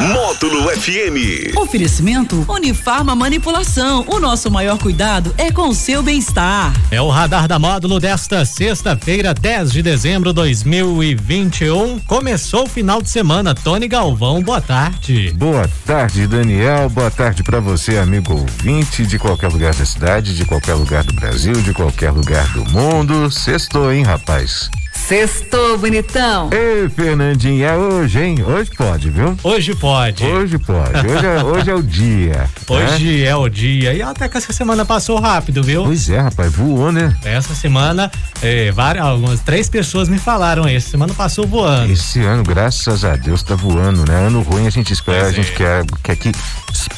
Módulo FM. Oferecimento Unifarma Manipulação. O nosso maior cuidado é com o seu bem-estar. É o radar da módulo desta sexta-feira, 10 de dezembro de 2021. Começou o final de semana. Tony Galvão, boa tarde. Boa tarde, Daniel. Boa tarde para você, amigo ouvinte de qualquer lugar da cidade, de qualquer lugar do Brasil, de qualquer lugar do mundo. Sextou, hein, rapaz? Sextou, bonitão. Ei, Fernandinha, é hoje, hein? Hoje pode, viu? Hoje pode. Hoje pode. Hoje é, hoje é o dia. Hoje né? é o dia. E até que essa semana passou rápido, viu? Pois é, rapaz, voou, né? Essa semana, eh, várias, algumas, três pessoas me falaram essa semana passou voando. Esse ano, graças a Deus, tá voando, né? Ano ruim a gente espera, pois a gente é. quer, quer que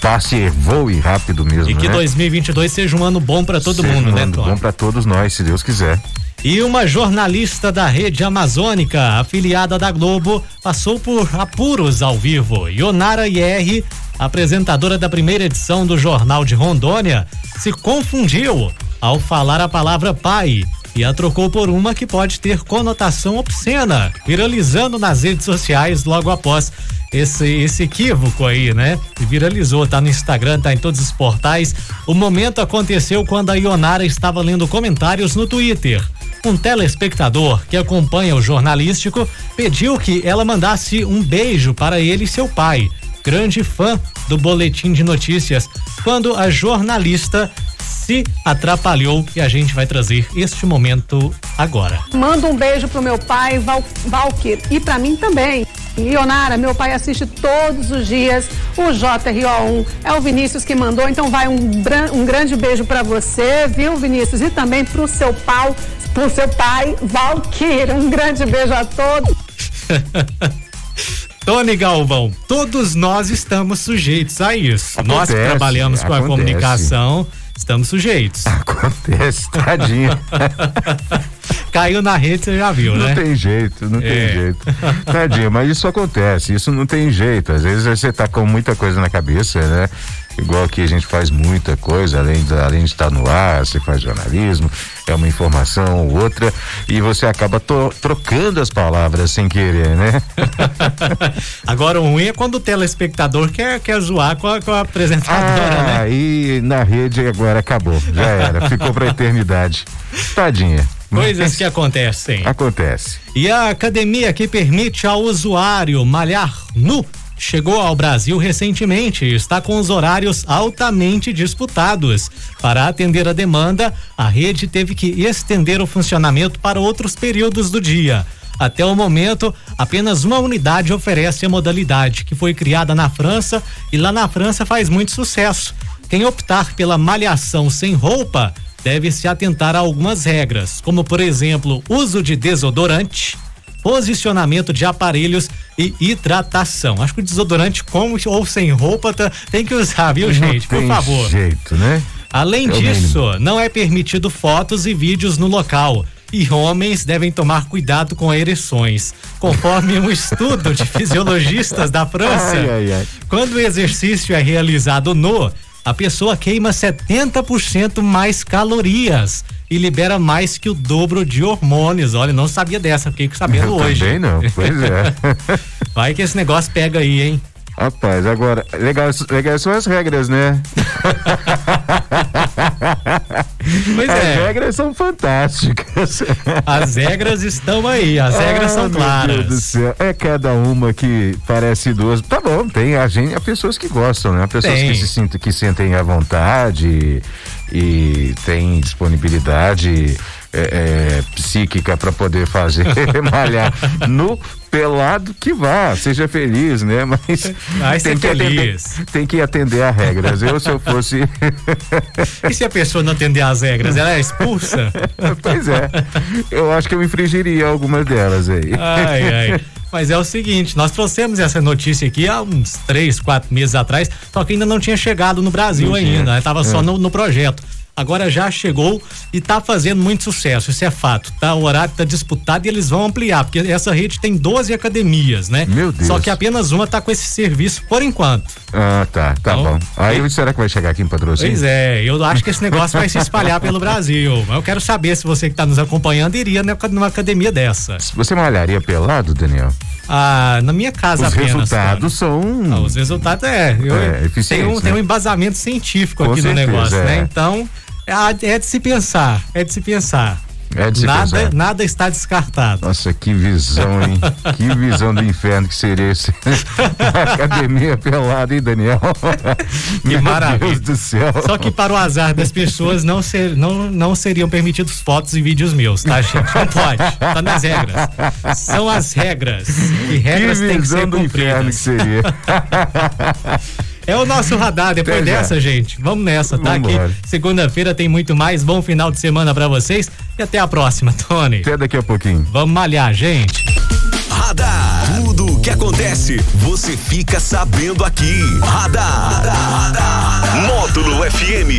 passe e voe rápido mesmo, E que né? 2022 seja um ano bom para todo seja mundo, um né, ano Tom? bom para todos nós, se Deus quiser. E uma jornalista da Rede Amazônica, afiliada da Globo, passou por apuros ao vivo. Ionara IR, apresentadora da primeira edição do Jornal de Rondônia, se confundiu ao falar a palavra pai e a trocou por uma que pode ter conotação obscena, viralizando nas redes sociais logo após esse, esse equívoco aí, né? Viralizou, tá no Instagram, tá em todos os portais. O momento aconteceu quando a Ionara estava lendo comentários no Twitter. Um telespectador que acompanha o jornalístico pediu que ela mandasse um beijo para ele e seu pai, grande fã do boletim de notícias, quando a jornalista se atrapalhou e a gente vai trazer este momento agora. Manda um beijo pro meu pai, Val, Valkyr, e para mim também. Leonara, meu pai assiste todos os dias o JRO1. É o Vinícius que mandou, então vai um, um grande beijo para você, viu, Vinícius? E também pro seu pau, pro seu pai, Valkyr. Um grande beijo a todos. Tony Galvão, todos nós estamos sujeitos a isso. Acontece, nós que trabalhamos com a acontece. comunicação, estamos sujeitos. Acontece, tadinha. Caiu na rede, você já viu, Não né? tem jeito, não É. tem jeito. Tadinho, mas isso acontece, isso não tem jeito. Às vezes você tá com muita coisa na cabeça, né? Igual que a gente faz muita coisa, além de, além de estar no ar, você faz jornalismo, é uma informação ou outra, e você acaba trocando as palavras sem querer, né? Agora o ruim é quando o telespectador quer, quer zoar com a, com a apresentadora, Ah, né? aí na rede agora acabou, já era, ficou pra eternidade. Tadinha. Coisas Mas que acontecem. Acontece. E a academia que permite ao usuário malhar nu chegou ao Brasil recentemente e está com os horários altamente disputados. Para atender a demanda, a rede teve que estender o funcionamento para outros períodos do dia. Até o momento, apenas uma unidade oferece a modalidade, que foi criada na França e lá na França faz muito sucesso. Quem optar pela malhação sem roupa deve se atentar a algumas regras, como por exemplo, uso de desodorante, posicionamento de aparelhos e hidratação. Acho que o desodorante com ou sem roupa tá- tem que usar, viu, gente? Por favor. jeito, né? Além É o disso, não é permitido fotos e vídeos no local. E homens devem tomar cuidado com ereções. Conforme um estudo de fisiologistas da França, Ai, ai, ai. quando o exercício é realizado nu, a pessoa queima 70% mais calorias e libera mais que o dobro de hormônios. Olha, não sabia dessa, fiquei sabendo Eu hoje. também não, pois é. Vai que esse negócio pega aí, hein? Rapaz, agora, legal, legal são as regras, né? As é. regras são fantásticas. As regras estão aí, as regras Ah, são claras. É cada uma que parece duas. Tá bom, tem a gente, há pessoas que gostam, né? Há pessoas Tem. que se sentem, que sentem à vontade e tem disponibilidade é, é, psíquica para poder fazer malhar no pelado que vá, seja feliz, né? Mas Vai ser tem que atender, feliz. tem que atender a regras. Eu se eu fosse E se a pessoa não atender às regras, ela é expulsa? Pois é. Eu acho que eu infringiria algumas delas aí. Ai, ai. Mas é o seguinte, nós trouxemos essa notícia aqui há uns três, quatro meses atrás, só que ainda não tinha chegado no Brasil Não ainda, né? tava só É. no, no projeto. Agora já chegou e está fazendo muito sucesso, isso é fato, tá? O horário está disputado e eles vão ampliar, porque essa rede tem 12 academias, né? Meu Deus. Só que apenas uma está com esse serviço por enquanto. Ah, tá, tá Então, bom. Aí e- será que vai chegar aqui em patrocínio? Pois é, eu acho que esse negócio vai se espalhar pelo Brasil. Mas eu quero saber se você que está nos acompanhando iria numa academia dessa. Você malharia pelado, Daniel? Ah, na minha casa Os apenas. resultados são. Ah, os resultados é. Eu, É, tem, um, tem né? um embasamento científico Com aqui certeza, no negócio, é. né? Então, é, é de se pensar. É de se pensar. É de se nada, pensar. nada está descartado. Nossa, que visão, hein? que visão do inferno que seria esse. Academia pelada, hein, Daniel? Meu maravilha. Deus do céu. Só que para o azar das pessoas não, ser, não, não seriam permitidos fotos e vídeos meus, tá, gente? Não pode. Tá nas regras. São as regras. E Que regras têm que visão ser do inferno que cumpridas. seria. É o nosso radar. Depois Até já. dessa, gente, vamos nessa, tá? Vambora. Aqui, segunda-feira tem muito mais. Bom final de semana pra vocês e até a próxima, Tony. Até daqui a pouquinho. Vamos malhar, gente. Radar. Tudo o que acontece, você fica sabendo aqui. Radar. Módulo FM.